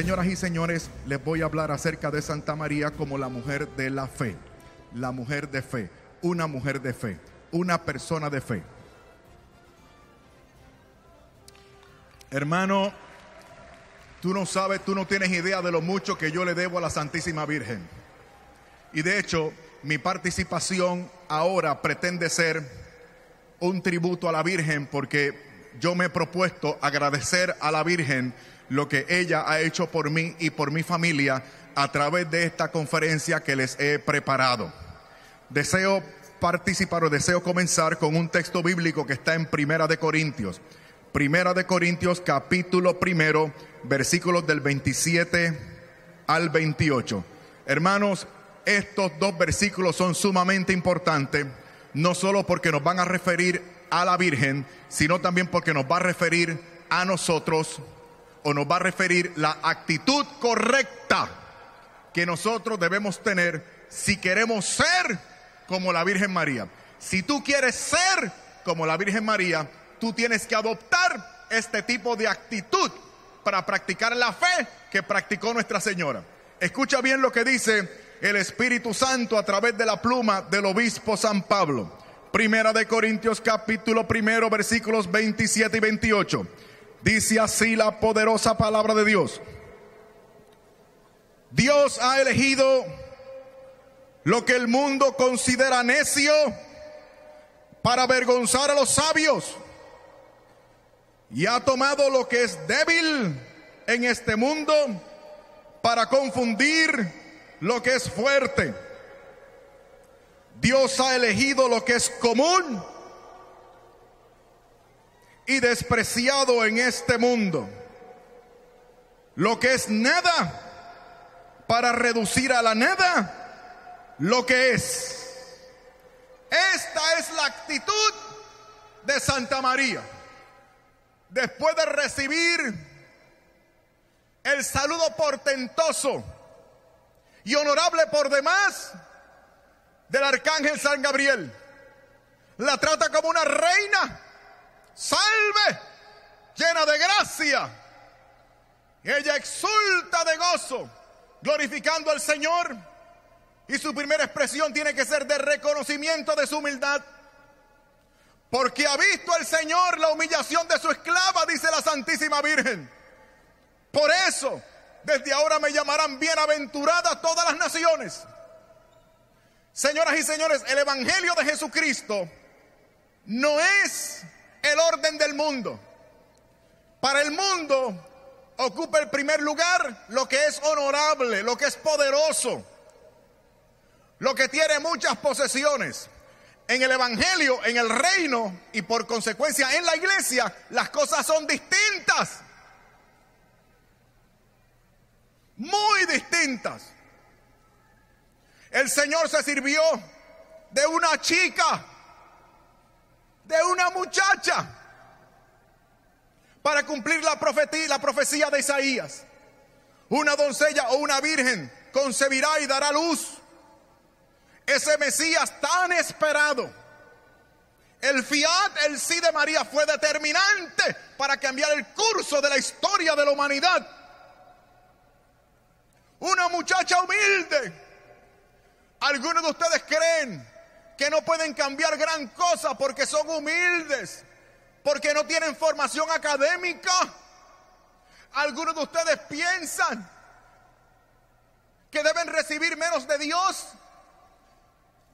Señoras y señores, les voy a hablar acerca de Santa María como la mujer de la fe, la mujer de fe, una mujer de fe, una persona de fe. Hermano, tú no sabes, tú no tienes idea de lo mucho que yo le debo a la Santísima Virgen. Y de hecho, mi participación ahora pretende ser un tributo a la Virgen porque yo me he propuesto agradecer a la Virgen lo que ella ha hecho por mí y por mi familia a través de esta conferencia que les he preparado. Deseo participar o deseo comenzar con un texto bíblico que está en Primera de Corintios. Primera de Corintios capítulo primero, versículos del 27 al 28. Hermanos, estos dos versículos son sumamente importantes, no solo porque nos van a referir a la Virgen, sino también porque nos va a referir a nosotros o nos va a referir la actitud correcta que nosotros debemos tener si queremos ser como la Virgen María. Si tú quieres ser como la Virgen María, tú tienes que adoptar este tipo de actitud para practicar la fe que practicó Nuestra Señora. Escucha bien lo que dice el Espíritu Santo a través de la pluma del obispo San Pablo. Primera de Corintios capítulo primero versículos 27 y 28. Dice así la poderosa palabra de Dios. Dios ha elegido lo que el mundo considera necio para avergonzar a los sabios y ha tomado lo que es débil en este mundo para confundir lo que es fuerte. Dios ha elegido lo que es común y despreciado en este mundo. Lo que es nada para reducir a la nada lo que es. Esta es la actitud de Santa María. Después de recibir el saludo portentoso y honorable por demás del arcángel San Gabriel, la trata como una reina salve, llena de gracia. ella exulta de gozo, glorificando al Señor. Y su primera expresión tiene que ser de reconocimiento de su humildad. Porque ha visto el Señor la humillación de su esclava, dice la Santísima Virgen. Por eso, desde ahora me llamarán bienaventurada todas las naciones. Señoras y señores, el Evangelio de Jesucristo no es el orden del mundo. Para el mundo ocupa el primer lugar lo que es honorable, lo que es poderoso, lo que tiene muchas posesiones. En el Evangelio, en el reino y por consecuencia en la iglesia, las cosas son distintas. Muy distintas. El Señor se sirvió de una chica de una muchacha para cumplir la la profecía de Isaías. Una doncella o una virgen concebirá y dará luz. Ese Mesías tan esperado. El fiat, el sí de María fue determinante para cambiar el curso de la historia de la humanidad. Una muchacha humilde. Algunos de ustedes creen que no pueden cambiar gran cosa porque son humildes, porque no tienen formación académica. Algunos de ustedes piensan que deben recibir menos de Dios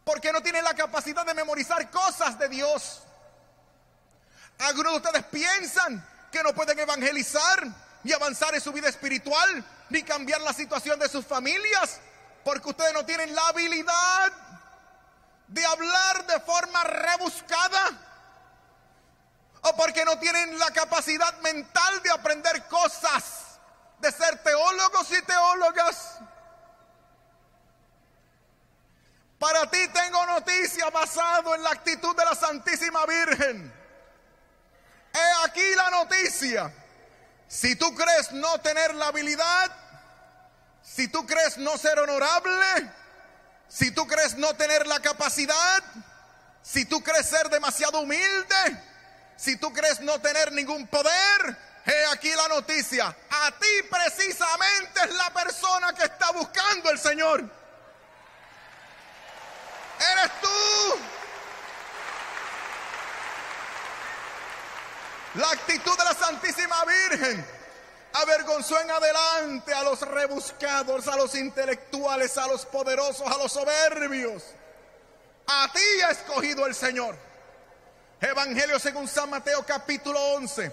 porque no tienen la capacidad de memorizar cosas de Dios. Algunos de ustedes piensan que no pueden evangelizar ni avanzar en su vida espiritual ni cambiar la situación de sus familias porque ustedes no tienen la habilidad de hablar de forma rebuscada o porque no tienen la capacidad mental de aprender cosas, de ser teólogos y teólogas. Para ti tengo noticia basado en la actitud de la Santísima Virgen. He aquí la noticia. Si tú crees no tener la habilidad, si tú crees no ser honorable, si tú crees no tener la capacidad, si tú crees ser demasiado humilde, si tú crees no tener ningún poder, He aquí la noticia. A ti precisamente es la persona que está buscando el Señor. Eres tú. La actitud de la Santísima Virgen avergonzó en adelante a los rebuscados, a los intelectuales, a los poderosos, a los soberbios. A ti ha escogido el Señor. Evangelio según San Mateo capítulo 11.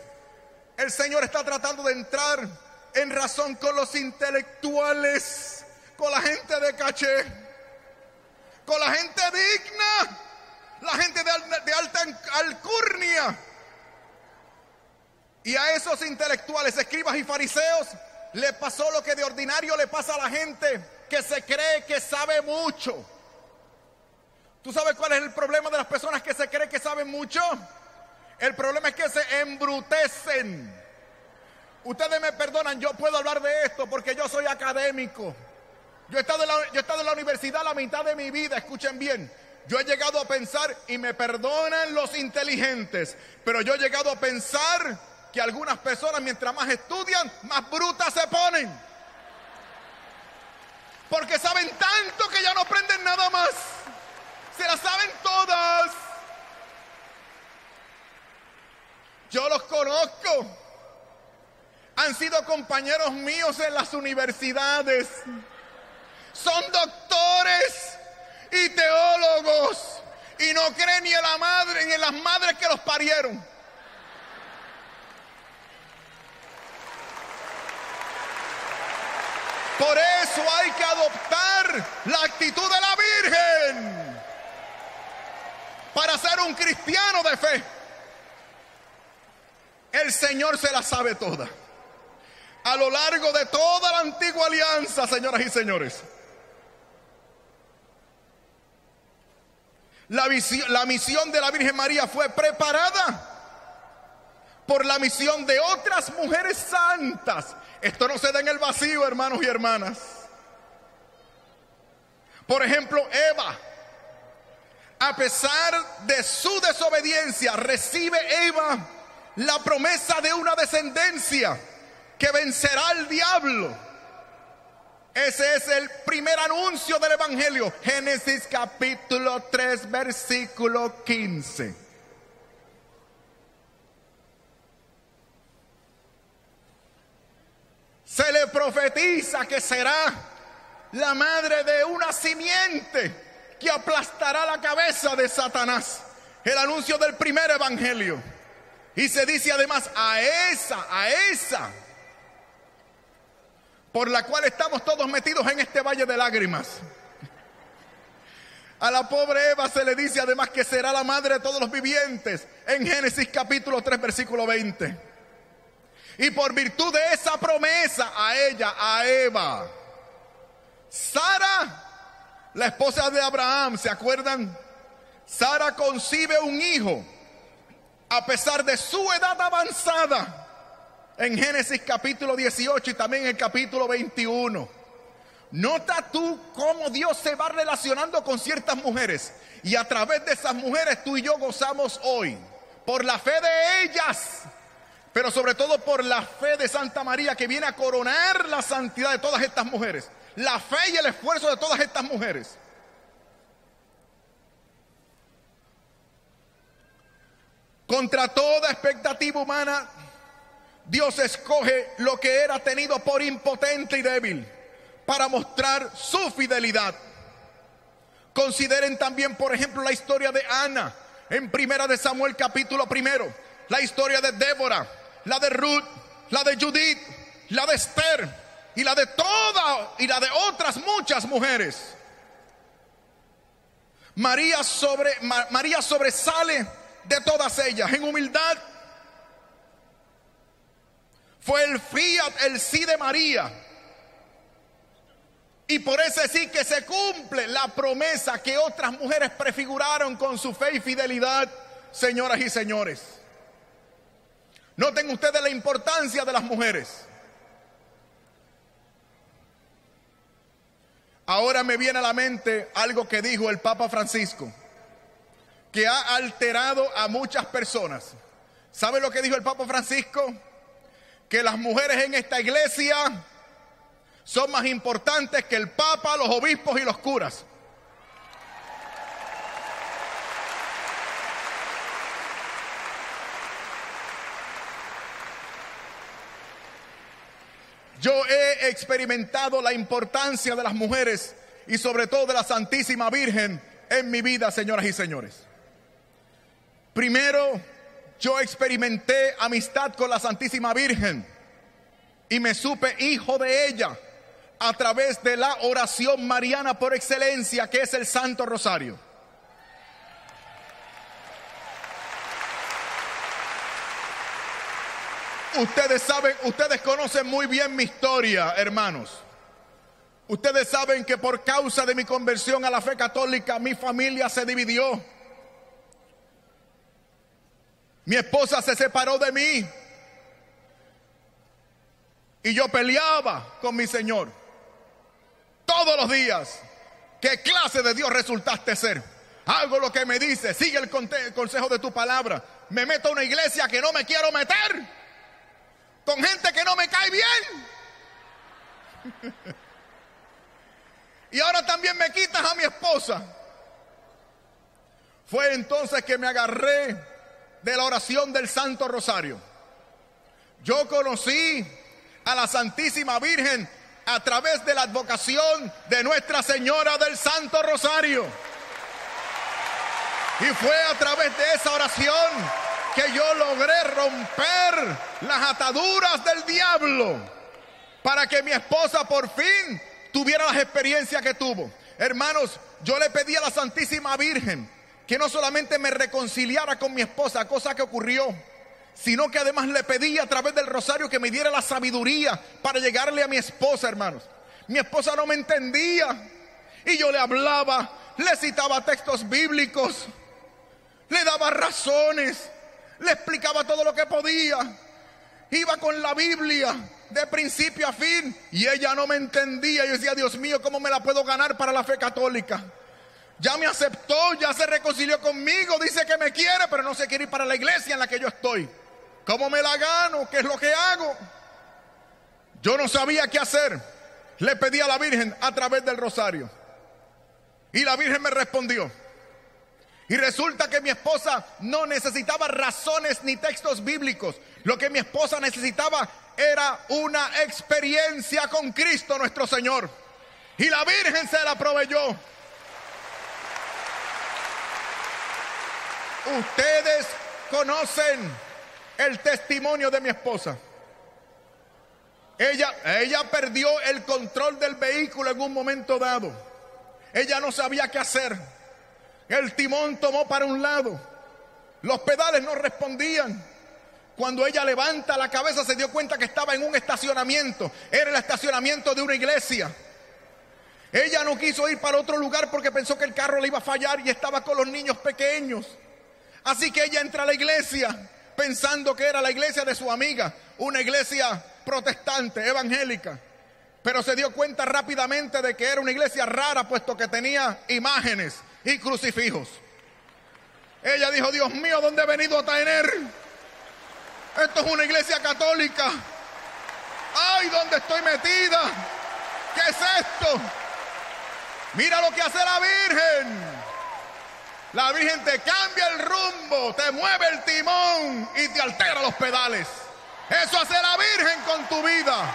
El Señor está tratando de entrar en razón con los intelectuales, con la gente de caché, con la gente digna, la gente de, de alta alcurnia y a esos intelectuales, escribas y fariseos, le pasó lo que de ordinario le pasa a la gente que se cree que sabe mucho. ¿Tú sabes cuál es el problema de las personas que se creen que saben mucho? El problema es que se embrutecen. Ustedes me perdonan, yo puedo hablar de esto porque yo soy académico. Yo he, estado en la, yo he estado en la universidad la mitad de mi vida, escuchen bien. Yo he llegado a pensar, y me perdonan los inteligentes, pero yo he llegado a pensar que algunas personas mientras más estudian, más brutas se ponen. Porque saben tanto que ya no aprenden nada más. Se las saben todas. Yo los conozco. Han sido compañeros míos en las universidades. Son doctores y teólogos. Y no creen ni en la madre, ni en las madres que los parieron. Por eso hay que adoptar la actitud de la Virgen para ser un cristiano de fe. El Señor se la sabe toda. A lo largo de toda la antigua alianza, señoras y señores. La, la misión de la Virgen María fue preparada por la misión de otras mujeres santas esto no se da en el vacío, hermanos y hermanas. Por ejemplo, Eva, a pesar de su desobediencia, recibe Eva la promesa de una descendencia que vencerá al diablo. Ese es el primer anuncio del Evangelio. Génesis capítulo 3, versículo 15. Se le profetiza que será la madre de una simiente que aplastará la cabeza de Satanás. El anuncio del primer evangelio. Y se dice además a esa, a esa, por la cual estamos todos metidos en este valle de lágrimas. A la pobre Eva se le dice además que será la madre de todos los vivientes en Génesis capítulo 3 versículo 20. Y por virtud de esa promesa a ella, a Eva, Sara, la esposa de Abraham, ¿se acuerdan? Sara concibe un hijo a pesar de su edad avanzada en Génesis capítulo 18 y también en el capítulo 21. Nota tú cómo Dios se va relacionando con ciertas mujeres y a través de esas mujeres tú y yo gozamos hoy por la fe de ellas pero sobre todo por la fe de Santa María que viene a coronar la santidad de todas estas mujeres, la fe y el esfuerzo de todas estas mujeres. Contra toda expectativa humana, Dios escoge lo que era tenido por impotente y débil para mostrar su fidelidad. Consideren también, por ejemplo, la historia de Ana en Primera de Samuel capítulo primero, la historia de Débora, la de Ruth, la de Judith, la de Esther y la de toda y la de otras muchas mujeres. María, sobre, María sobresale de todas ellas en humildad. Fue el fiat, el sí de María. Y por ese sí que se cumple la promesa que otras mujeres prefiguraron con su fe y fidelidad, señoras y señores. Noten ustedes la importancia de las mujeres. Ahora me viene a la mente algo que dijo el Papa Francisco, que ha alterado a muchas personas. ¿Sabe lo que dijo el Papa Francisco? que las mujeres en esta iglesia son más importantes que el Papa, los obispos y los curas. Yo he experimentado la importancia de las mujeres y sobre todo de la Santísima Virgen en mi vida, señoras y señores. Primero, yo experimenté amistad con la Santísima Virgen y me supe hijo de ella a través de la oración mariana por excelencia, que es el Santo Rosario. Ustedes saben, ustedes conocen muy bien mi historia, hermanos. Ustedes saben que por causa de mi conversión a la fe católica, mi familia se dividió. Mi esposa se separó de mí. Y yo peleaba con mi Señor. Todos los días. ¿Qué clase de Dios resultaste ser? Hago lo que me dice, sigue el consejo de tu palabra. Me meto a una iglesia que no me quiero meter con gente que no me cae bien. y ahora también me quitas a mi esposa. Fue entonces que me agarré de la oración del Santo Rosario. Yo conocí a la Santísima Virgen a través de la advocación de Nuestra Señora del Santo Rosario. Y fue a través de esa oración que yo logré romper las ataduras del diablo para que mi esposa por fin tuviera las experiencias que tuvo. Hermanos, yo le pedí a la Santísima Virgen que no solamente me reconciliara con mi esposa, cosa que ocurrió, sino que además le pedí a través del rosario que me diera la sabiduría para llegarle a mi esposa, hermanos. Mi esposa no me entendía y yo le hablaba, le citaba textos bíblicos, le daba razones, le explicaba todo lo que podía. Iba con la Biblia de principio a fin y ella no me entendía. Yo decía, Dios mío, ¿cómo me la puedo ganar para la fe católica? Ya me aceptó, ya se reconcilió conmigo, dice que me quiere, pero no se quiere ir para la iglesia en la que yo estoy. ¿Cómo me la gano? ¿Qué es lo que hago? Yo no sabía qué hacer. Le pedí a la Virgen a través del rosario. Y la Virgen me respondió. Y resulta que mi esposa no necesitaba razones ni textos bíblicos. Lo que mi esposa necesitaba era una experiencia con Cristo nuestro Señor. Y la Virgen se la proveyó. Ustedes conocen el testimonio de mi esposa. Ella, ella perdió el control del vehículo en un momento dado. Ella no sabía qué hacer. El timón tomó para un lado. Los pedales no respondían. Cuando ella levanta la cabeza se dio cuenta que estaba en un estacionamiento. Era el estacionamiento de una iglesia. Ella no quiso ir para otro lugar porque pensó que el carro le iba a fallar y estaba con los niños pequeños. Así que ella entra a la iglesia pensando que era la iglesia de su amiga, una iglesia protestante, evangélica. Pero se dio cuenta rápidamente de que era una iglesia rara puesto que tenía imágenes y crucifijos. Ella dijo, Dios mío, ¿dónde he venido a tener? Esto es una iglesia católica. ¡Ay, dónde estoy metida! ¿Qué es esto? Mira lo que hace la Virgen. La Virgen te cambia el rumbo, te mueve el timón y te altera los pedales. Eso hace la Virgen con tu vida.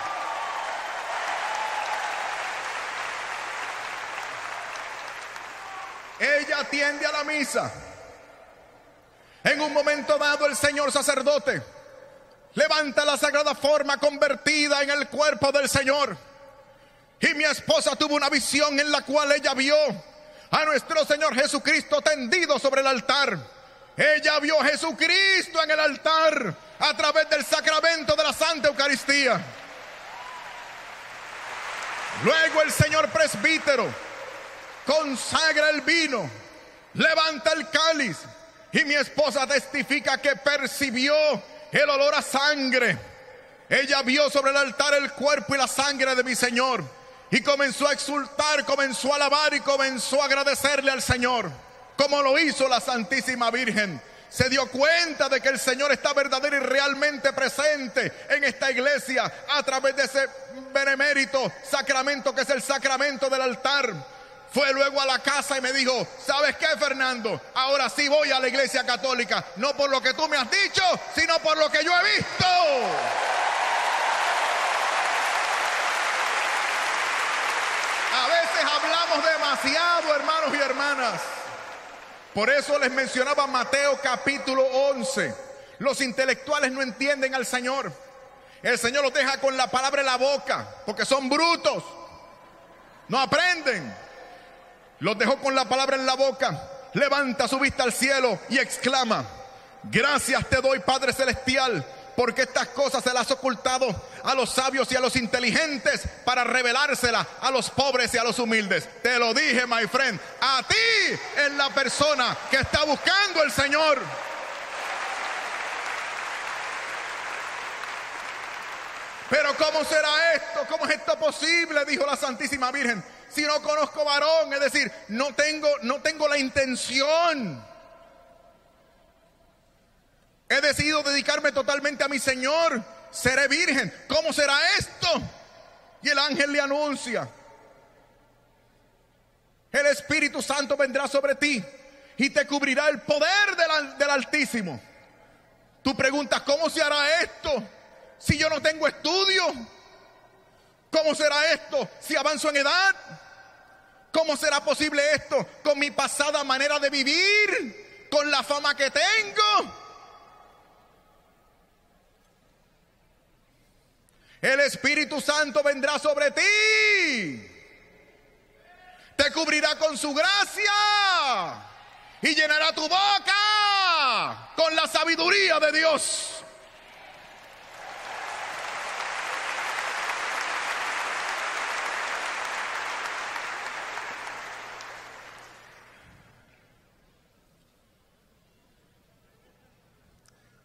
Ella atiende a la misa. En un momento dado el señor sacerdote levanta la sagrada forma convertida en el cuerpo del Señor. Y mi esposa tuvo una visión en la cual ella vio a nuestro Señor Jesucristo tendido sobre el altar. Ella vio a Jesucristo en el altar a través del sacramento de la Santa Eucaristía. Luego el Señor presbítero consagra el vino, levanta el cáliz y mi esposa testifica que percibió el olor a sangre. Ella vio sobre el altar el cuerpo y la sangre de mi Señor y comenzó a exultar, comenzó a alabar y comenzó a agradecerle al Señor, como lo hizo la Santísima Virgen. se dio cuenta de que el Señor está verdadero y realmente presente en esta iglesia a través de ese benemérito sacramento que es el sacramento del altar. Fue luego a la casa y me dijo, ¿sabes qué, Fernando? Ahora sí voy a la iglesia católica, no por lo que tú me has dicho, sino por lo que yo he visto. A veces hablamos demasiado, hermanos y hermanas. Por eso les mencionaba Mateo capítulo 11. Los intelectuales no entienden al Señor. El Señor los deja con la palabra en la boca, porque son brutos. No aprenden. Los dejó con la palabra en la boca. Levanta su vista al cielo y exclama, gracias te doy Padre Celestial porque estas cosas se las ha ocultado a los sabios y a los inteligentes para revelárselas a los pobres y a los humildes. Te lo dije, my friend, a ti es la persona que está buscando el Señor. Pero ¿cómo será esto? ¿Cómo es esto posible? Dijo la Santísima Virgen. Si no conozco varón, es decir, no tengo, no tengo la intención He decidido dedicarme totalmente a mi Señor. Seré virgen. ¿Cómo será esto? Y el ángel le anuncia. El Espíritu Santo vendrá sobre ti y te cubrirá el poder del, del Altísimo. Tú preguntas, ¿cómo se hará esto si yo no tengo estudio? ¿Cómo será esto si avanzo en edad? ¿Cómo será posible esto con mi pasada manera de vivir? ¿Con la fama que tengo? El Espíritu Santo vendrá sobre ti. Te cubrirá con su gracia y llenará tu boca con la sabiduría de Dios.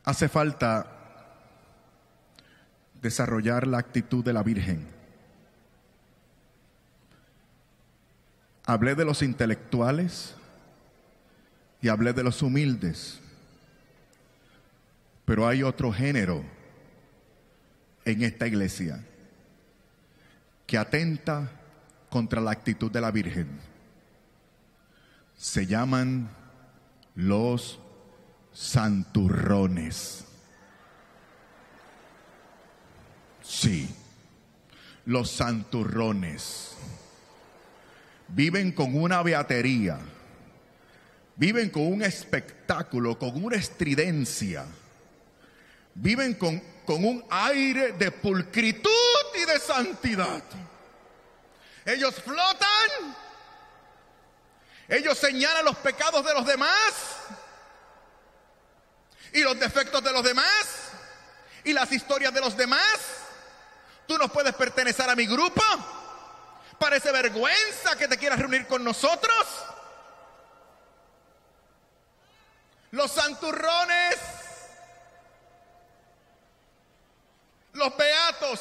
Hace falta desarrollar la actitud de la Virgen. Hablé de los intelectuales y hablé de los humildes, pero hay otro género en esta iglesia que atenta contra la actitud de la Virgen. Se llaman los santurrones. Sí, los santurrones. Viven con una beatería, viven con un espectáculo, con una estridencia, viven con, con un aire de pulcritud y de santidad. Ellos flotan, ellos señalan los pecados de los demás y los defectos de los demás y las historias de los demás Tú no puedes pertenecer a mi grupo. Parece vergüenza que te quieras reunir con nosotros. Los santurrones, los beatos,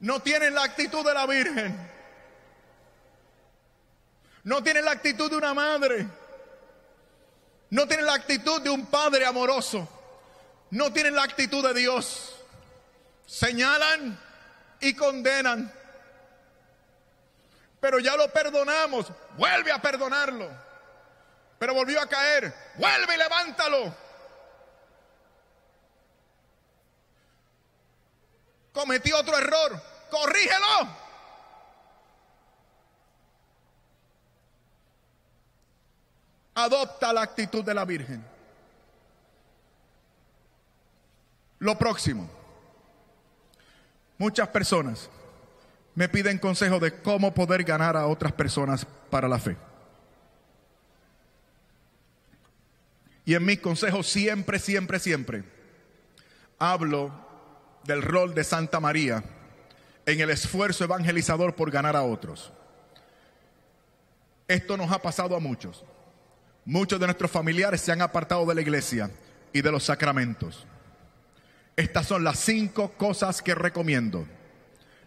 no tienen la actitud de la Virgen. No tienen la actitud de una madre. No tienen la actitud de un padre amoroso no tienen la actitud de Dios. Señalan y condenan. Pero ya lo perdonamos. Vuelve a perdonarlo. Pero volvió a caer. Vuelve y levántalo. Cometió otro error. Corrígelo. Adopta la actitud de la Virgen. Lo próximo, muchas personas me piden consejo de cómo poder ganar a otras personas para la fe. Y en mis consejos siempre, siempre, siempre hablo del rol de Santa María en el esfuerzo evangelizador por ganar a otros. Esto nos ha pasado a muchos. Muchos de nuestros familiares se han apartado de la iglesia y de los sacramentos. Estas son las cinco cosas que recomiendo.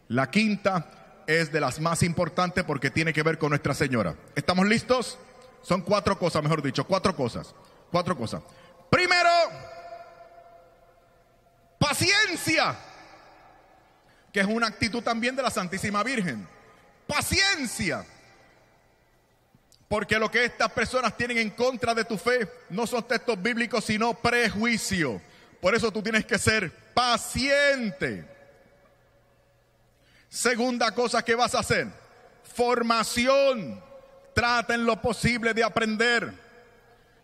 La quinta, es de las más importantes porque tiene que ver con Nuestra Señora. ¿Estamos listos? Son cuatro cosas, mejor dicho, cuatro cosas. Cuatro cosas. Primero, paciencia, que es una actitud también de la Santísima Virgen. Paciencia. Porque lo que estas personas tienen en contra de tu fe no son textos bíblicos, sino prejuicio. Por eso tú tienes que ser paciente. Segunda cosa que vas a hacer, formación. Trata en lo posible de aprender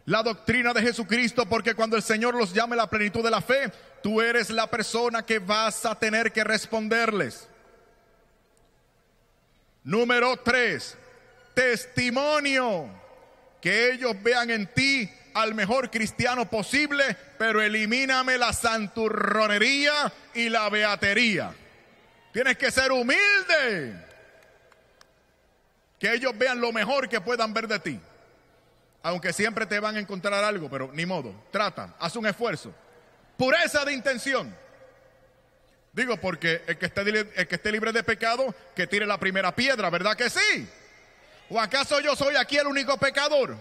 la doctrina de Jesucristo, porque cuando el Señor los llame a la plenitud de la fe, tú eres la persona que vas a tener que responderles. Número tres, testimonio. Que ellos vean en ti al mejor cristiano posible, pero elimíname la santurronería y la beatería. Tienes que ser humilde. Que ellos vean lo mejor que puedan ver de ti. Aunque siempre te van a encontrar algo, pero ni modo. Trata, haz un esfuerzo. Pureza de intención. Digo, porque el que, esté, el que esté libre de pecado, que tire la primera piedra, ¿verdad que sí? ¿O acaso yo soy aquí el único pecador?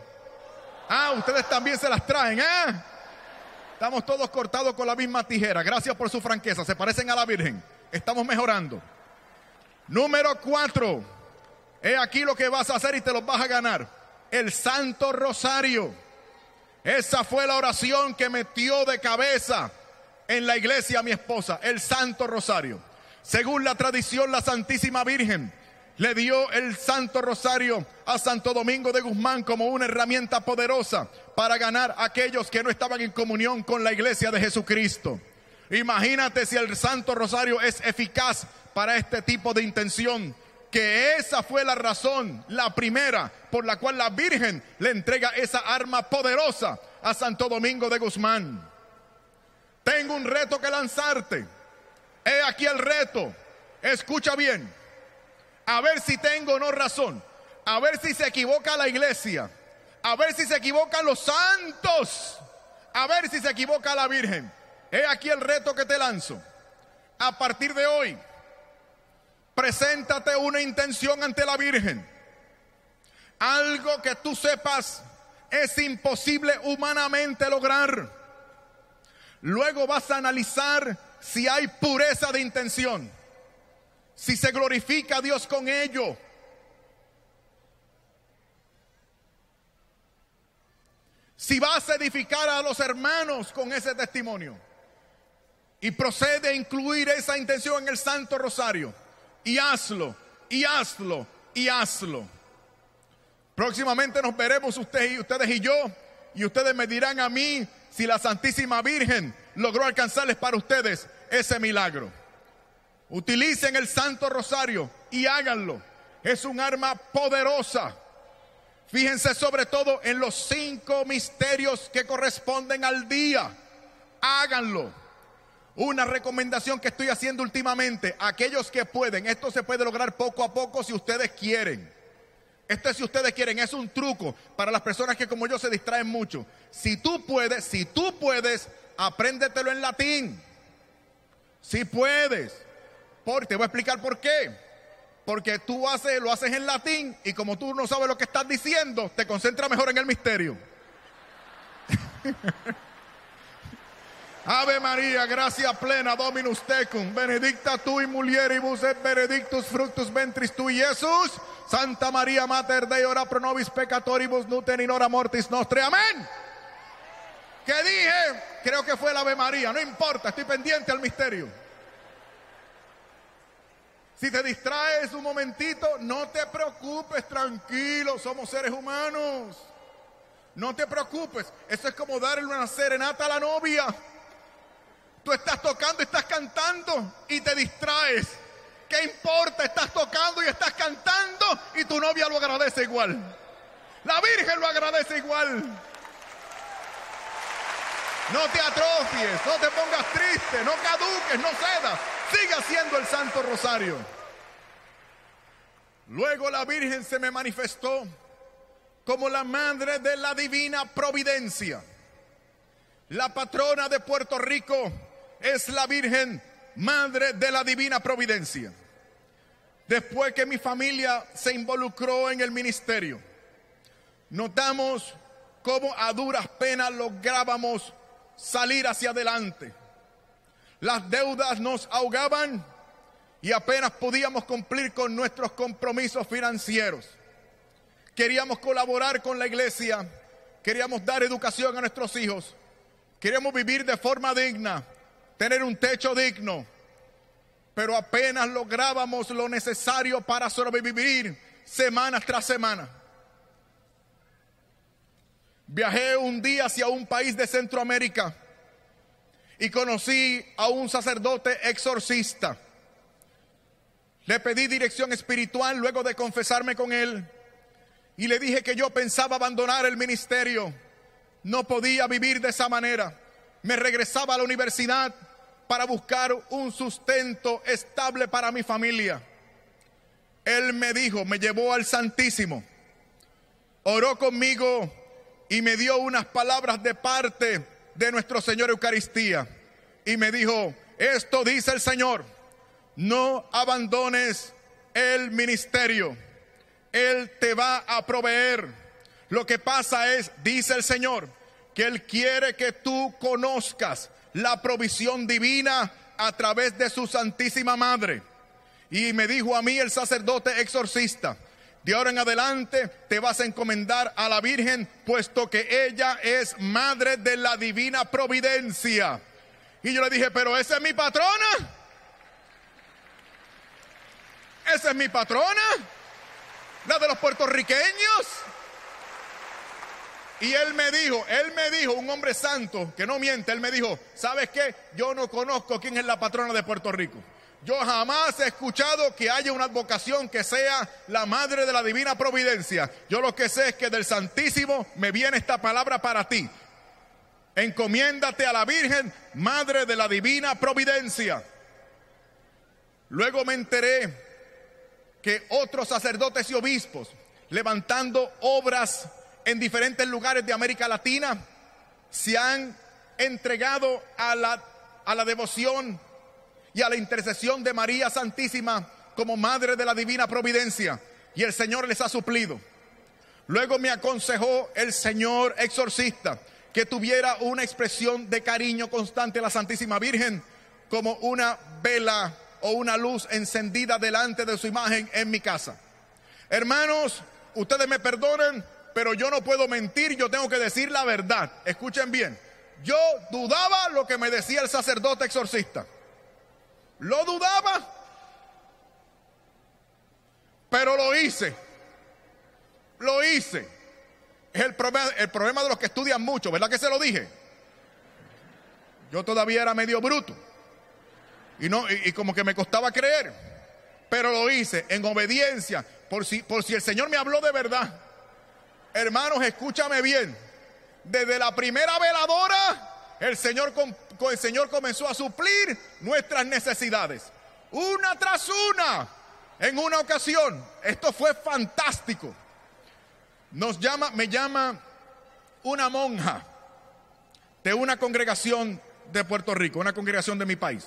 Ah, ustedes también se las traen, ¿eh? Estamos todos cortados con la misma tijera. Gracias por su franqueza. Se parecen a la Virgen. Estamos mejorando. Número cuatro. He aquí lo que vas a hacer y te lo vas a ganar. El Santo Rosario. Esa fue la oración que metió de cabeza en la iglesia mi esposa, el Santo Rosario. Según la tradición, la Santísima Virgen le dio el Santo Rosario a Santo Domingo de Guzmán como una herramienta poderosa para ganar a aquellos que no estaban en comunión con la iglesia de Jesucristo. Imagínate si el Santo Rosario es eficaz para este tipo de intención, que esa fue la razón, la primera, por la cual la Virgen le entrega esa arma poderosa a Santo Domingo de Guzmán. Tengo un reto que lanzarte. He aquí el reto. Escucha bien a ver si tengo o no razón, a ver si se equivoca la iglesia, a ver si se equivocan los santos, a ver si se equivoca la Virgen. He aquí el reto que te lanzo. A partir de hoy, preséntate una intención ante la Virgen. Algo que tú sepas es imposible humanamente lograr. Luego vas a analizar si hay pureza de intención si se glorifica a Dios con ello. Si vas a edificar a los hermanos con ese testimonio y procede a incluir esa intención en el Santo Rosario y hazlo, y hazlo, y hazlo. Próximamente nos veremos ustedes y ustedes y yo y ustedes me dirán a mí si la Santísima Virgen logró alcanzarles para ustedes ese milagro. Utilicen el Santo Rosario y háganlo. Es un arma poderosa. Fíjense sobre todo en los cinco misterios que corresponden al día. Háganlo. Una recomendación que estoy haciendo últimamente, aquellos que pueden, esto se puede lograr poco a poco si ustedes quieren. Esto es si ustedes quieren, es un truco para las personas que como yo se distraen mucho. Si tú puedes, si tú puedes, apréndetelo en latín. Si puedes te voy a explicar por qué. Porque tú lo haces en latín y como tú no sabes lo que estás diciendo, te concentras mejor en el misterio. Ave María, gracia plena, Dominus tecum, benedicta tu in mulieribus et benedictus fructus ventris tu, Jesús. Santa María, Mater Dei, ora pro nobis peccatoribus, nuten in hora mortis nostre. Amén. ¿Qué dije? Creo que fue el Ave María, no importa, estoy pendiente al misterio. Si te distraes un momentito, no te preocupes, tranquilo, somos seres humanos. No te preocupes, eso es como darle una serenata a la novia. Tú estás tocando, estás cantando y te distraes. ¿Qué importa? Estás tocando y estás cantando y tu novia lo agradece igual. La Virgen lo agradece igual. No te atrofies, no te pongas triste, no caduques, no cedas. Sigue haciendo el Santo Rosario. Luego la Virgen se me manifestó como la madre de la divina providencia. La patrona de Puerto Rico es la Virgen, madre de la divina providencia. después que mi familia se involucró en el ministerio, notamos cómo a duras penas lográbamos salir hacia adelante. Las deudas nos ahogaban y apenas podíamos cumplir con nuestros compromisos financieros. Queríamos colaborar con la iglesia, queríamos dar educación a nuestros hijos, queríamos vivir de forma digna, tener un techo digno, pero apenas lográbamos lo necesario para sobrevivir semana tras semana. Viajé un día hacia un país de Centroamérica y conocí a un sacerdote exorcista. Le pedí dirección espiritual luego de confesarme con él y le dije que yo pensaba abandonar el ministerio. No podía vivir de esa manera. Me regresaba a la universidad para buscar un sustento estable para mi familia. Él me dijo, me llevó al Santísimo, oró conmigo y me dio unas palabras de parte de nuestro Señor Eucaristía. Y me dijo, esto dice el Señor, no abandones el ministerio, Él te va a proveer. Lo que pasa es, dice el Señor, que Él quiere que tú conozcas la provisión divina a través de su Santísima Madre. Y me dijo a mí el sacerdote exorcista, de ahora en adelante te vas a encomendar a la Virgen, puesto que ella es madre de la divina providencia. Y yo le dije, pero esa es mi patrona. Esa es mi patrona. La de los puertorriqueños. Y él me dijo, él me dijo, un hombre santo que no miente, él me dijo, ¿sabes qué? Yo no conozco quién es la patrona de Puerto Rico. Yo jamás he escuchado que haya una advocación que sea la madre de la divina providencia. Yo lo que sé es que del Santísimo me viene esta palabra para ti. Encomiéndate a la Virgen, madre de la divina providencia. Luego me enteré que otros sacerdotes y obispos, levantando obras en diferentes lugares de América Latina, se han entregado a la, a la devoción y a la intercesión de María Santísima como Madre de la Divina Providencia. Y el Señor les ha suplido. Luego me aconsejó el Señor exorcista que tuviera una expresión de cariño constante a la Santísima Virgen como una vela o una luz encendida delante de su imagen en mi casa. Hermanos, ustedes me perdonen, pero yo no puedo mentir, yo tengo que decir la verdad. Escuchen bien, yo dudaba lo que me decía el sacerdote exorcista. Lo dudaba, pero lo hice. Lo hice. Es el problema, el problema de los que estudian mucho, ¿verdad que se lo dije? Yo todavía era medio bruto. Y, no, y, como que me costaba creer. Pero lo hice en obediencia. Por si, por si el Señor me habló de verdad. Hermanos, escúchame bien. Desde la primera veladora, el Señor el Señor comenzó a suplir nuestras necesidades. Una tras una. En una ocasión. Esto fue fantástico. Nos llama, me llama una monja de una congregación de Puerto Rico, una congregación de mi país.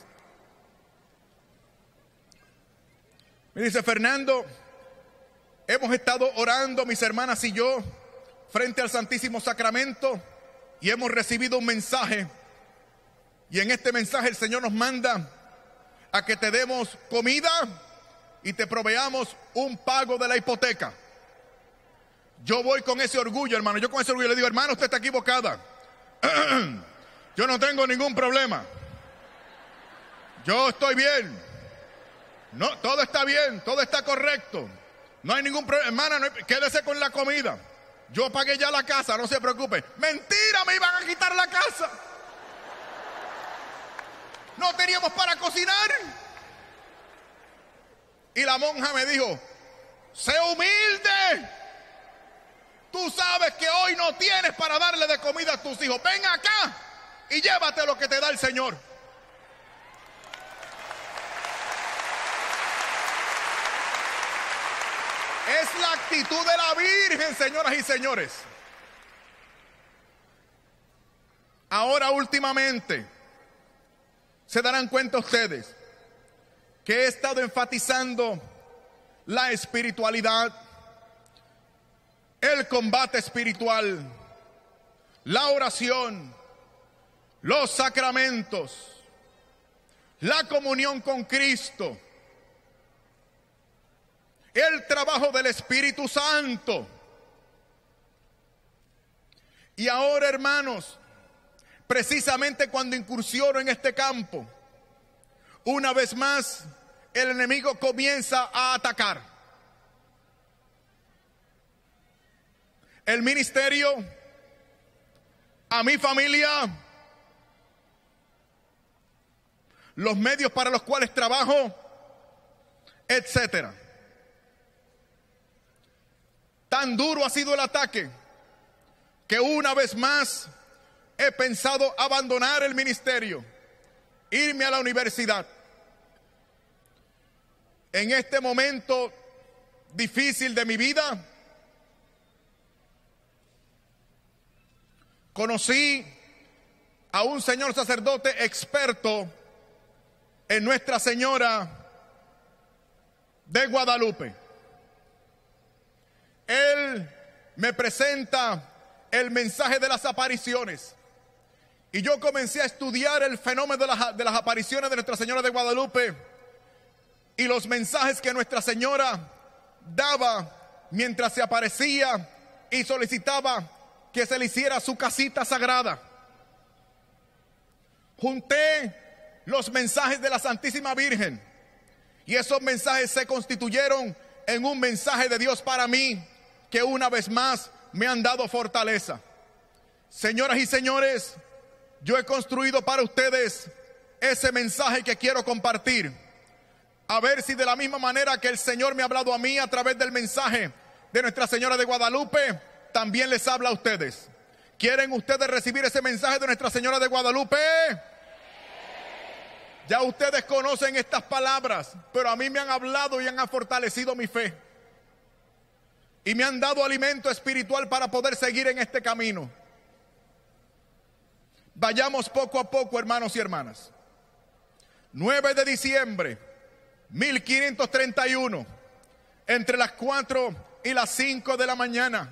Me dice, Fernando, hemos estado orando, mis hermanas y yo, frente al Santísimo Sacramento y hemos recibido un mensaje y en este mensaje el Señor nos manda a que te demos comida y te proveamos un pago de la hipoteca. Yo voy con ese orgullo, hermano. Yo con ese orgullo le digo, hermano, usted está equivocada. Yo no tengo ningún problema. Yo estoy bien. No, todo está bien, todo está correcto. No hay ningún problema. Hermana, quédese con la comida. Yo pagué ya la casa, no se preocupe. Mentira, me iban a quitar la casa. No teníamos para cocinar. Y la monja me dijo, sé humilde. Tú sabes que hoy no tienes para darle de comida a tus hijos. Ven acá y llévate lo que te da el Señor. Es la actitud de la Virgen, señoras y señores. Ahora últimamente, se darán cuenta ustedes que he estado enfatizando la espiritualidad, el combate espiritual, la oración, los sacramentos, la comunión con Cristo, el trabajo del Espíritu Santo. Y ahora, hermanos, precisamente cuando incursiono en este campo, una vez más el enemigo comienza a atacar. El ministerio, a mi familia, los medios para los cuales trabajo, etcétera. Tan duro ha sido el ataque que una vez más he pensado abandonar el ministerio, irme a la universidad. En este momento difícil de mi vida, conocí a un señor sacerdote experto en Nuestra Señora de Guadalupe. Él me presenta el mensaje de las apariciones. Y yo comencé a estudiar el fenómeno de las, de las, apariciones de Nuestra Señora de Guadalupe y los mensajes que Nuestra Señora daba mientras se aparecía y solicitaba que se le hiciera su casita sagrada. Junté los mensajes de la Santísima Virgen y esos mensajes se constituyeron en un mensaje de Dios para mí que una vez más me han dado fortaleza. Señoras y señores, yo he construido para ustedes ese mensaje que quiero compartir. A ver si de la misma manera que el Señor me ha hablado a mí a través del mensaje de Nuestra Señora de Guadalupe, también les habla a ustedes. ¿Quieren ustedes recibir ese mensaje de Nuestra Señora de Guadalupe? Ya ustedes conocen estas palabras, pero a mí me han hablado y han fortalecido mi fe y me han dado alimento espiritual para poder seguir en este camino. Vayamos poco a poco, hermanos y hermanas. 9 de diciembre 1531, entre las 4 y las 5 de la mañana,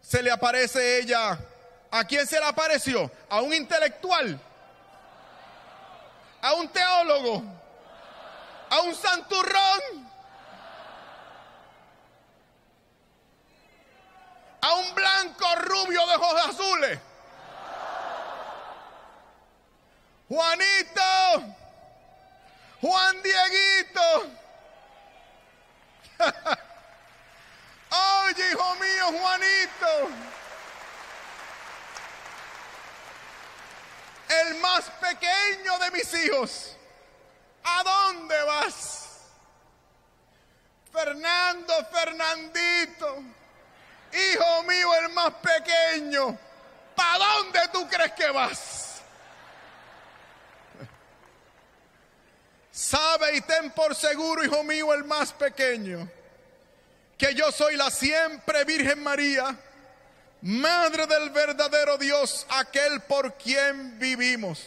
se le aparece ella. ¿A quién se le apareció? A un intelectual, a un teólogo, a un santurrón a un blanco rubio de ojos azules. Juanito, Juan Dieguito. Oye, hijo mío, Juanito. El más pequeño de mis hijos. ¿A dónde vas? Fernando, Fernandito. Hijo mío, el más pequeño, ¿para dónde tú crees que vas? Sabe y ten por seguro, hijo mío, el más pequeño, que yo soy la siempre Virgen María, Madre del verdadero Dios, aquel por quien vivimos,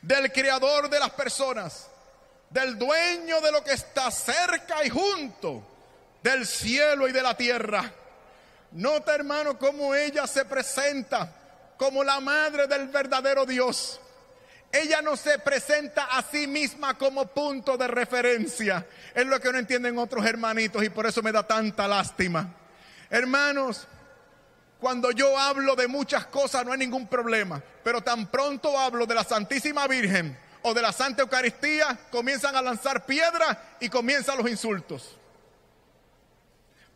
del Creador de las personas, del dueño de lo que está cerca y junto, del cielo y de la tierra Nota, hermano, cómo ella se presenta como la madre del verdadero Dios. Ella no se presenta a sí misma como punto de referencia. Es lo que no entienden otros hermanitos y por eso me da tanta lástima. Hermanos, cuando yo hablo de muchas cosas no hay ningún problema, pero tan pronto hablo de la Santísima Virgen o de la Santa Eucaristía, comienzan a lanzar piedras y comienzan los insultos.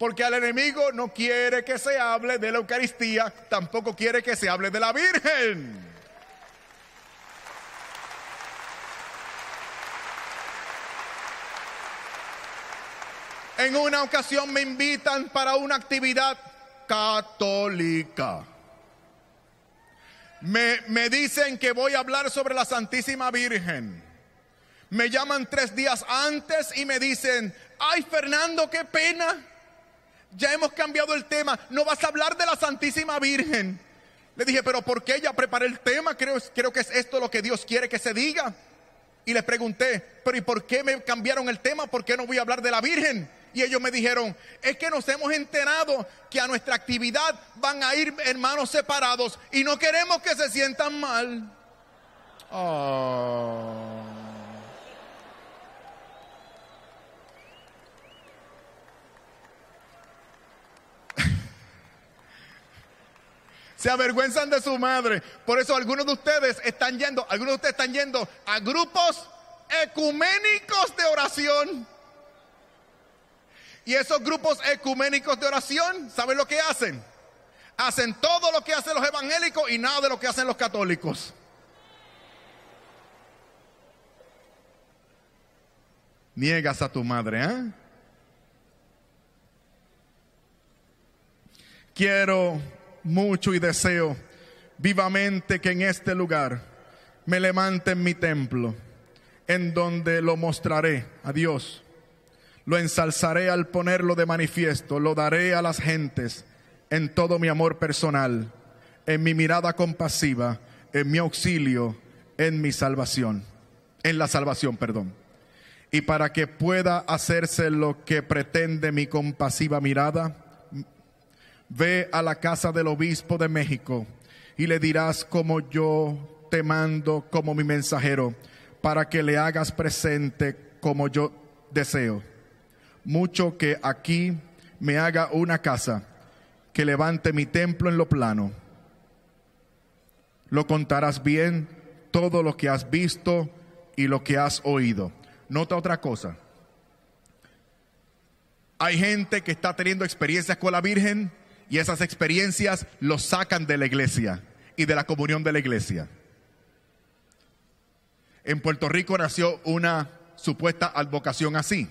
Porque al enemigo no quiere que se hable de la Eucaristía, tampoco quiere que se hable de la Virgen. En una ocasión me invitan para una actividad católica. Me, me, dicen que voy a hablar sobre la Santísima Virgen. Me llaman tres días antes y me dicen, ay Fernando, qué pena ya hemos cambiado el tema, no vas a hablar de la Santísima Virgen. Le dije, pero ¿por qué ya preparé el tema? Creo, creo que es esto lo que Dios quiere que se diga. Y les pregunté, pero ¿y por qué me cambiaron el tema? ¿Por qué no voy a hablar de la Virgen? Y ellos me dijeron, es que nos hemos enterado que a nuestra actividad van a ir hermanos separados y no queremos que se sientan mal. Oh. Se avergüenzan de su madre. Por eso algunos de ustedes están yendo, algunos de ustedes están yendo a grupos ecuménicos de oración. Y esos grupos ecuménicos de oración, ¿saben lo que hacen? Hacen todo lo que hacen los evangélicos y nada de lo que hacen los católicos. Niegas a tu madre, ¿eh? Quiero mucho y deseo vivamente que en este lugar me levante en mi templo, en donde lo mostraré a Dios. Lo ensalzaré al ponerlo de manifiesto, lo daré a las gentes en todo mi amor personal, en mi mirada compasiva, en mi auxilio, en mi salvación, en la salvación, perdón. Y para que pueda hacerse lo que pretende mi compasiva mirada, ve a la casa del obispo de México y le dirás como yo te mando como mi mensajero, para que le hagas presente como yo deseo. Mucho que aquí me haga una casa, que levante mi templo en lo plano. Lo contarás bien todo lo que has visto y lo que has oído. Nota otra cosa. Hay gente que está teniendo experiencias con la Virgen y esas experiencias los sacan de la iglesia y de la comunión de la iglesia. En Puerto Rico nació una supuesta advocación así.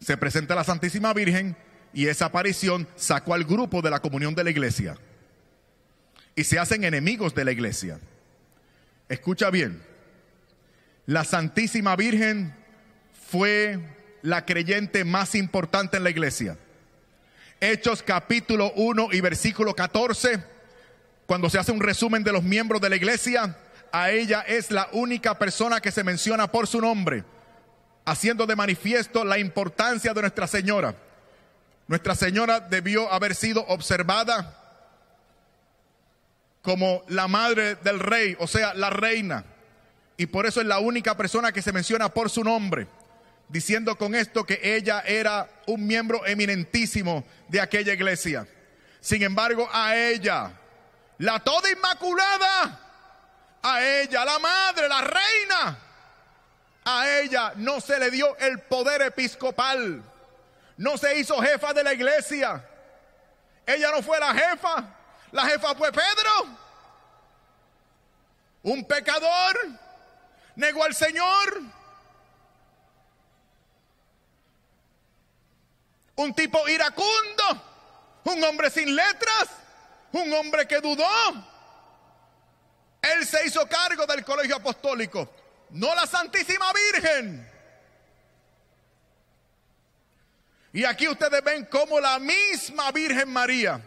Se presenta la Santísima Virgen y esa aparición sacó al grupo de la comunión de la iglesia. Y se hacen enemigos de la iglesia. Escucha bien, la Santísima Virgen fue la creyente más importante en la iglesia. Hechos capítulo 1 y versículo 14, cuando se hace un resumen de los miembros de la iglesia, a ella es la única persona que se menciona por su nombre, haciendo de manifiesto la importancia de Nuestra Señora. Nuestra Señora debió haber sido observada como la madre del rey, o sea, la reina. Y por eso es la única persona que se menciona por su nombre diciendo con esto que ella era un miembro eminentísimo de aquella iglesia. Sin embargo, a ella, la toda inmaculada, a ella, la madre, la reina, a ella no se le dio el poder episcopal, no se hizo jefa de la iglesia. Ella no fue la jefa, la jefa fue Pedro, un pecador, negó al Señor un tipo iracundo, un hombre sin letras, un hombre que dudó. Él se hizo cargo del colegio apostólico, no la Santísima Virgen. Y aquí ustedes ven cómo la misma Virgen María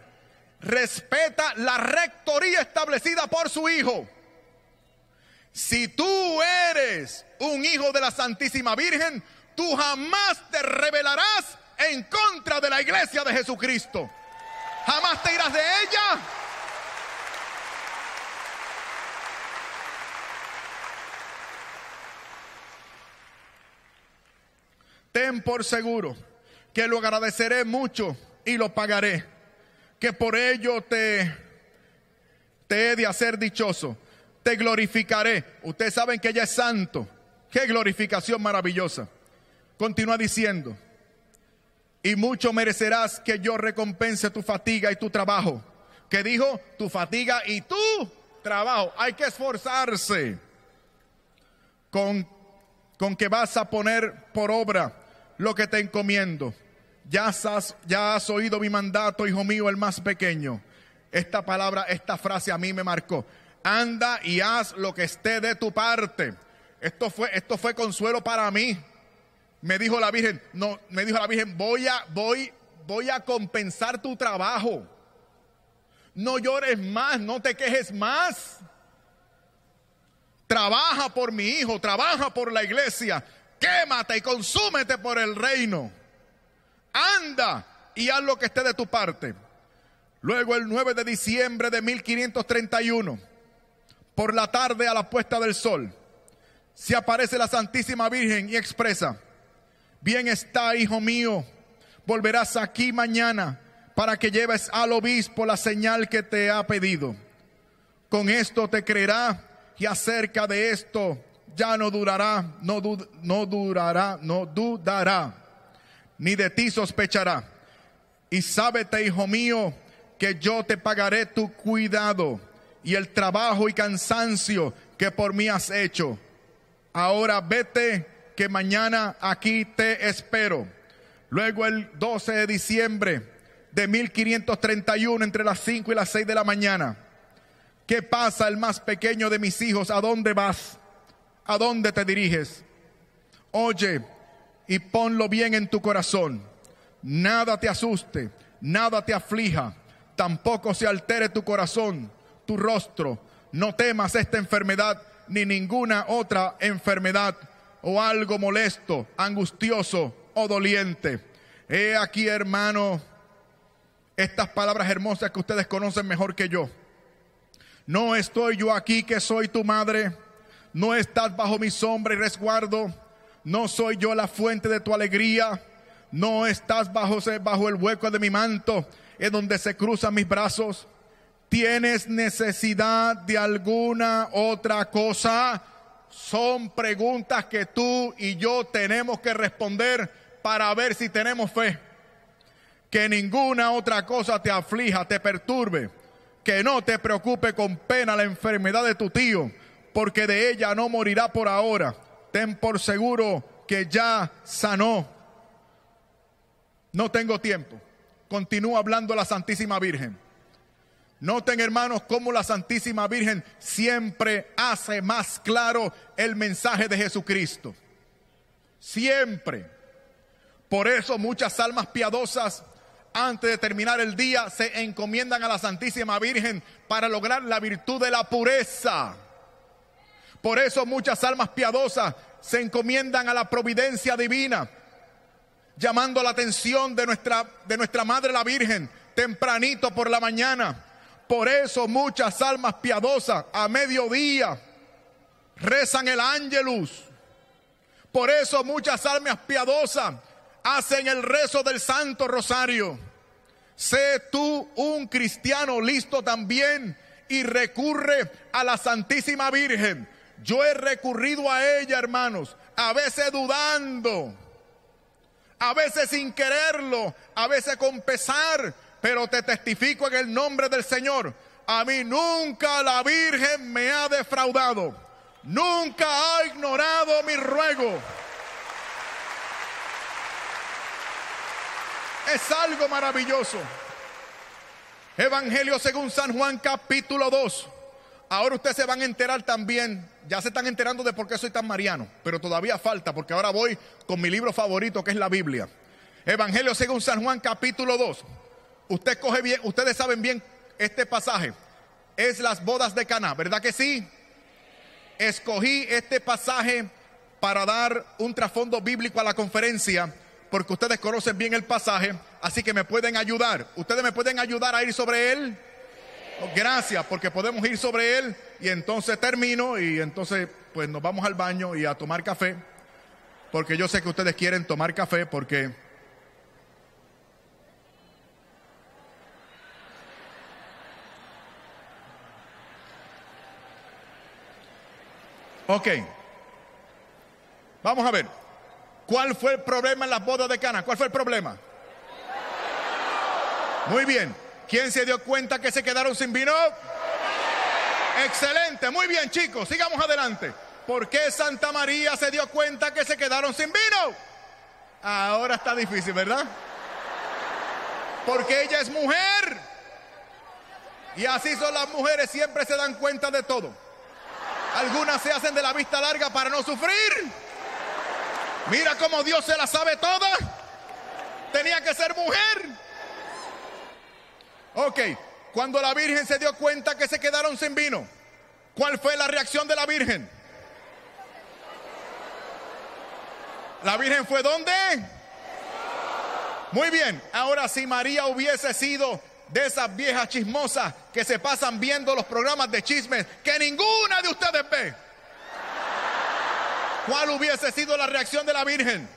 respeta la rectoría establecida por su Hijo. Si tú eres un hijo de la Santísima Virgen, tú jamás te rebelarás en contra de la iglesia de Jesucristo. Jamás te irás de ella. Ten por seguro que lo agradeceré mucho y lo pagaré, que por ello te, te he de hacer dichoso, te glorificaré. Ustedes saben que ella es santo. Qué glorificación maravillosa. Continúa diciendo y mucho merecerás que yo recompense tu fatiga y tu trabajo. Que dijo, tu fatiga y tu trabajo. Hay que esforzarse con, con que vas a poner por obra lo que te encomiendo. Ya has, ya has oído mi mandato, hijo mío, el más pequeño. Esta palabra, esta frase a mí me marcó. Anda y haz lo que esté de tu parte. Esto fue, esto fue consuelo para mí me dijo la Virgen, no, me dijo la Virgen, voy a, voy, voy a compensar tu trabajo. No llores más, no te quejes más. trabaja por mi hijo, trabaja por la iglesia, quémate y consúmete por el reino. Anda y haz lo que esté de tu parte. Luego el 9 de diciembre de 1531, por la tarde a la puesta del sol, se aparece la Santísima Virgen y expresa, bien está, hijo mío, volverás aquí mañana para que lleves al obispo la señal que te ha pedido. Con esto te creerá y acerca de esto ya no durará, no, no durará, no dudará, ni de ti sospechará. Y sábete, hijo mío, que yo te pagaré tu cuidado y el trabajo y cansancio que por mí has hecho. Ahora vete, que mañana aquí te espero. Luego el 12 de diciembre de 1531, entre las 5 y las 6 de la mañana. ¿Qué pasa el más pequeño de mis hijos? ¿A dónde vas? ¿A dónde te diriges? Oye y ponlo bien en tu corazón. Nada te asuste, nada te aflija tampoco se altere tu corazón, tu rostro. No temas esta enfermedad ni ninguna otra enfermedad o algo molesto, angustioso o doliente. He aquí, hermano, estas palabras hermosas que ustedes conocen mejor que yo. No estoy yo aquí que soy tu madre, no estás bajo mi sombra y resguardo, no soy yo la fuente de tu alegría, no estás bajo, bajo el hueco de mi manto, es donde se cruzan mis brazos. ¿Tienes necesidad de alguna otra cosa? Son preguntas que tú y yo tenemos que responder para ver si tenemos fe. Que ninguna otra cosa te aflija, te perturbe. Que no te preocupe con pena la enfermedad de tu tío, porque de ella no morirá por ahora. Ten por seguro que ya sanó. No tengo tiempo continúa hablando la Santísima Virgen. Noten hermanos cómo la Santísima Virgen siempre hace más claro el mensaje de Jesucristo. Siempre. Por eso muchas almas piadosas antes de terminar el día se encomiendan a la Santísima Virgen para lograr la virtud de la pureza. Por eso muchas almas piadosas se encomiendan a la providencia divina llamando la atención de nuestra, de nuestra Madre la Virgen tempranito por la mañana. Por eso muchas almas piadosas a mediodía rezan el ángelus. Por eso muchas almas piadosas hacen el rezo del Santo Rosario. Sé tú un cristiano listo también y recurre a la Santísima Virgen. Yo he recurrido a ella, hermanos, a veces dudando a veces sin quererlo, a veces con pesar, pero te testifico en el nombre del Señor. A mí nunca la Virgen me ha defraudado, nunca ha ignorado mi ruego. Es algo maravilloso. Evangelio según San Juan capítulo 2. Ahora ustedes se van a enterar también, ya se están enterando de por qué soy tan mariano, pero todavía falta porque ahora voy con mi libro favorito que es la Biblia. Evangelio según San Juan capítulo 2. Usted coge bien, ustedes saben bien este pasaje. Es las bodas de Cana, ¿verdad que sí? Escogí este pasaje para dar un trasfondo bíblico a la conferencia porque ustedes conocen bien el pasaje, así que me pueden ayudar. ¿Ustedes me pueden ayudar a ir sobre él? Gracias, porque podemos ir sobre él y entonces termino y entonces pues nos vamos al baño y a tomar café, porque yo sé que ustedes quieren tomar café porque... Ok, vamos a ver, ¿cuál fue el problema en las bodas de Cana? ¿Cuál fue el problema? Muy bien, ¿Quién se dio cuenta que se quedaron sin vino? Excelente, muy bien chicos, sigamos adelante. ¿Por qué Santa María se dio cuenta que se quedaron sin vino? Ahora está difícil, ¿verdad? Porque ella es mujer. Y así son las mujeres, siempre se dan cuenta de todo. Algunas se hacen de la vista larga para no sufrir. Mira cómo Dios se la sabe toda. Tenía que ser mujer. Ok, cuando la Virgen se dio cuenta que se quedaron sin vino, ¿cuál fue la reacción de la Virgen? ¿La Virgen fue dónde? Muy bien, ahora si María hubiese sido de esas viejas chismosas que se pasan viendo los programas de chismes que ninguna de ustedes ve. ¿Cuál hubiese sido la reacción de la Virgen?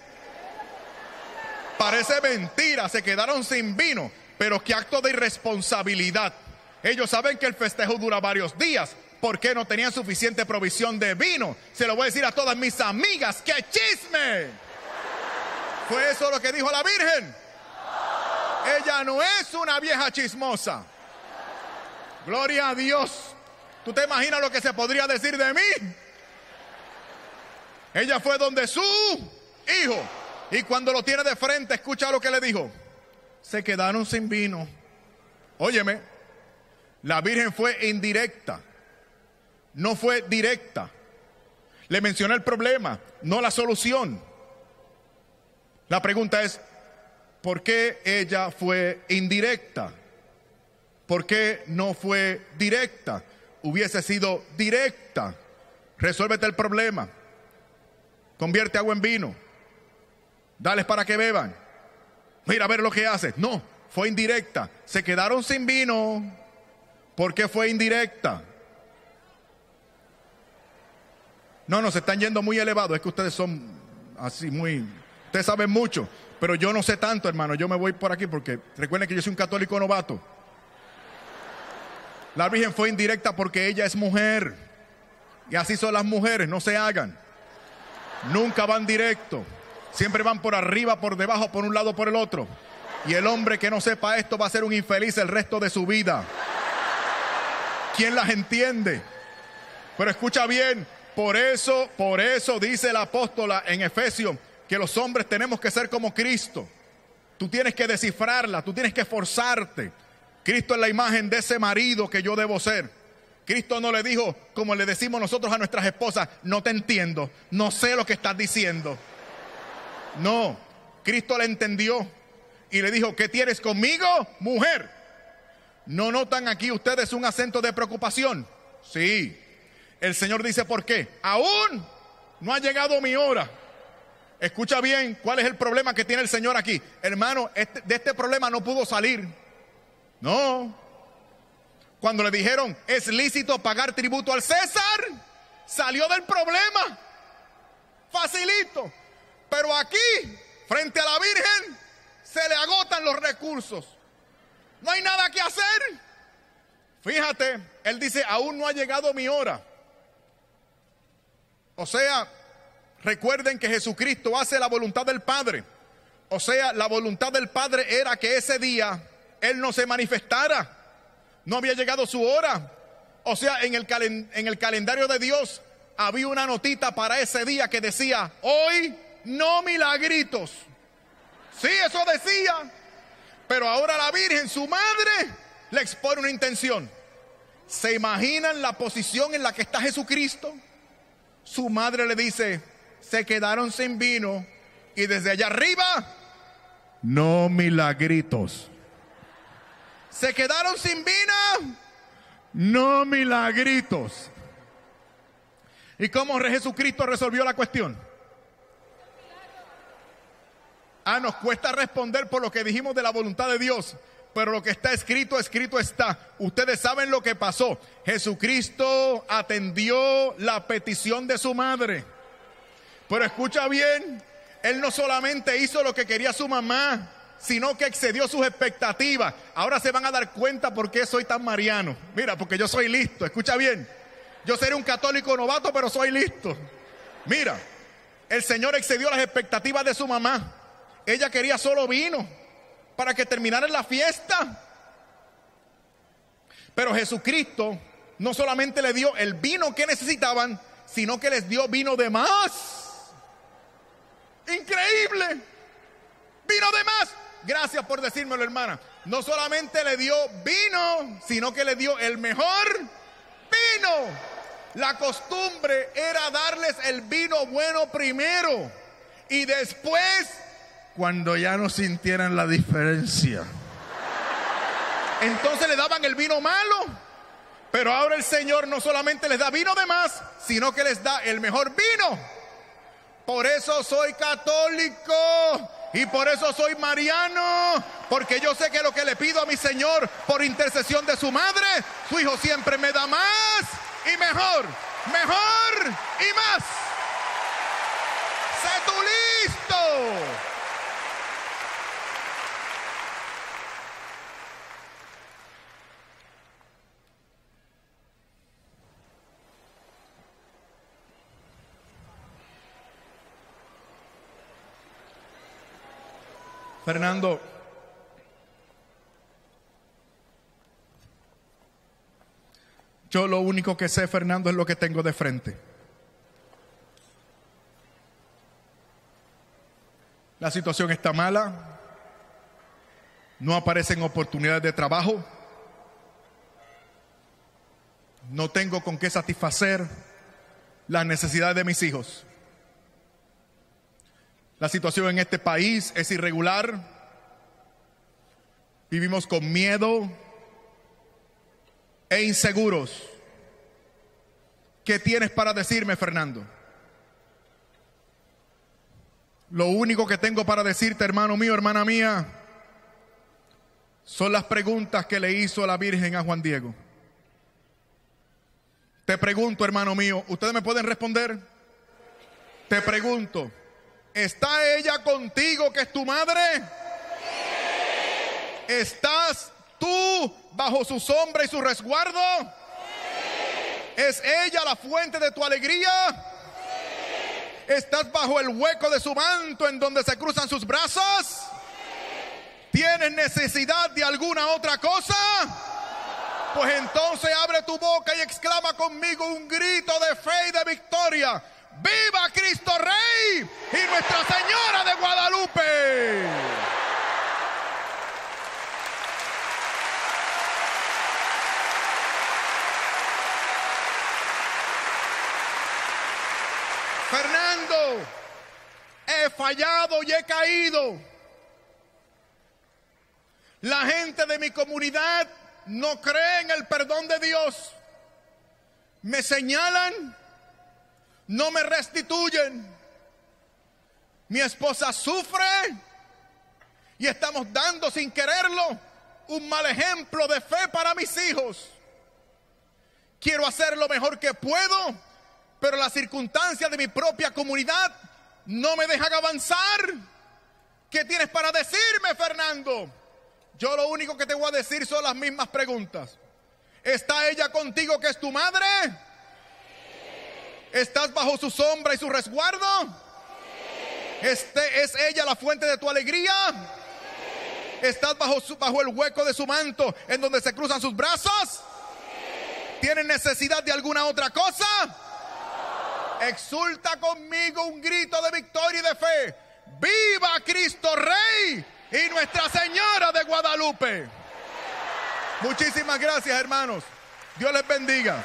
Parece mentira, se quedaron sin vino, pero qué acto de irresponsabilidad. Ellos saben que el festejo dura varios días. ¿Por qué no tenían suficiente provisión de vino? Se lo voy a decir a todas mis amigas. ¡Qué chisme! ¿Fue eso lo que dijo la Virgen? Ella no es una vieja chismosa. Gloria a Dios. ¿Tú te imaginas lo que se podría decir de mí? Ella fue donde su hijo. Y cuando lo tiene de frente, escucha lo que le dijo. Se quedaron sin vino. Óyeme, la Virgen fue indirecta. No fue directa. Le mencioné el problema, no la solución. La pregunta es, ¿por qué ella fue indirecta? ¿Por qué no fue directa? Hubiese sido directa. Resuélvete el problema. Convierte agua en vino. Dales para que beban. Mira a ver lo que hace. No, fue indirecta. Se quedaron sin vino. ¿Por qué fue indirecta? No, no, se están yendo muy elevados. Es que ustedes son así muy... Ustedes saben mucho, pero yo no sé tanto, hermano. Yo me voy por aquí porque recuerden que yo soy un católico novato. La Virgen fue indirecta porque ella es mujer. Y así son las mujeres, no se hagan. Nunca van directo. Siempre van por arriba, por debajo, por un lado, por el otro. Y el hombre que no sepa esto va a ser un infeliz el resto de su vida. ¿Quién las entiende? Pero escucha bien, por eso, por eso dice la apóstola en Efesios que los hombres tenemos que ser como Cristo. Tú tienes que descifrarla, tú tienes que esforzarte. Cristo es la imagen de ese marido que yo debo ser. Cristo no le dijo, como le decimos nosotros a nuestras esposas, no te entiendo, no sé lo que estás diciendo. No, Cristo le entendió y le dijo, ¿qué tienes conmigo, mujer? ¿No notan aquí ustedes un acento de preocupación? Sí. El Señor dice, ¿por qué? Aún no ha llegado mi hora. Escucha bien cuál es el problema que tiene el Señor aquí. Hermano, este, de este problema no pudo salir. No. Cuando le dijeron, es lícito pagar tributo al César, salió del problema. Facilito. Pero aquí, frente a la Virgen, se le agotan los recursos. No hay nada que hacer. Fíjate, él dice, aún no ha llegado mi hora. O sea, recuerden que Jesucristo hace la voluntad del Padre. O sea, la voluntad del Padre era que ese día Él no se manifestara. No había llegado su hora. O sea, en el, en el calendario de Dios había una notita para ese día que decía, hoy no milagritos. Sí, eso decía. Pero ahora la Virgen, su madre, le expone una intención. ¿Se imaginan la posición en la que está Jesucristo? Su madre le dice, se quedaron sin vino y desde allá arriba, no milagritos. Se quedaron sin vino, no milagritos. ¿Y cómo Jesucristo resolvió la cuestión? Ah, nos cuesta responder por lo que dijimos de la voluntad de Dios. Pero lo que está escrito, escrito está. Ustedes saben lo que pasó. Jesucristo atendió la petición de su madre. Pero escucha bien, Él no solamente hizo lo que quería su mamá, sino que excedió sus expectativas. Ahora se van a dar cuenta por qué soy tan mariano. Mira, porque yo soy listo. Escucha bien. Yo seré un católico novato, pero soy listo. Mira, el Señor excedió las expectativas de su mamá. Ella quería solo vino para que terminara la fiesta. Pero Jesucristo no solamente le dio el vino que necesitaban, sino que les dio vino de más. Increíble. Vino de más. Gracias por decírmelo, hermana. No solamente le dio vino, sino que le dio el mejor vino. La costumbre era darles el vino bueno primero y después cuando ya no sintieran la diferencia. Entonces le daban el vino malo, pero ahora el Señor no solamente les da vino de más, sino que les da el mejor vino. Por eso soy católico y por eso soy mariano, porque yo sé que lo que le pido a mi Señor por intercesión de su madre, su hijo siempre me da más y mejor, mejor y más. Sé tú listo. Fernando, yo lo único que sé, Fernando, es lo que tengo de frente. La situación está mala, no aparecen oportunidades de trabajo, no tengo con qué satisfacer las necesidades de mis hijos. La situación en este país es irregular. Vivimos con miedo e inseguros. ¿Qué tienes para decirme, Fernando? Lo único que tengo para decirte, hermano mío, hermana mía, son las preguntas que le hizo la Virgen a Juan Diego. Te pregunto, hermano mío, ¿ustedes me pueden responder? Te pregunto. ¿Está ella contigo que es tu madre? ¿Estás tú bajo su sombra y su resguardo? ¿Es ella la fuente de tu alegría? ¿Estás bajo el hueco de su manto en donde se cruzan sus brazos? ¿Tienes necesidad de alguna otra cosa? Pues entonces abre tu boca y exclama conmigo un grito de fe y de victoria. ¡Viva Cristo Rey y Nuestra Señora de Guadalupe! Fernando, he fallado y he caído. La gente de mi comunidad no cree en el perdón de Dios. Me señalan no me restituyen. Mi esposa sufre y estamos dando sin quererlo un mal ejemplo de fe para mis hijos. Quiero hacer lo mejor que puedo, pero las circunstancias de mi propia comunidad no me dejan avanzar. ¿Qué tienes para decirme, Fernando? Yo lo único que te voy a decir son las mismas preguntas. ¿Está ella contigo que es tu madre? ¿Estás bajo su sombra y su resguardo? Este, ¿Es ella la fuente de tu alegría? ¿Estás bajo, bajo el hueco de su manto en donde se cruzan sus brazos? ¿Tienes necesidad de alguna otra cosa? Exulta conmigo un grito de victoria y de fe. ¡Viva Cristo Rey y Nuestra Señora de Guadalupe! Muchísimas gracias, hermanos. Dios les bendiga.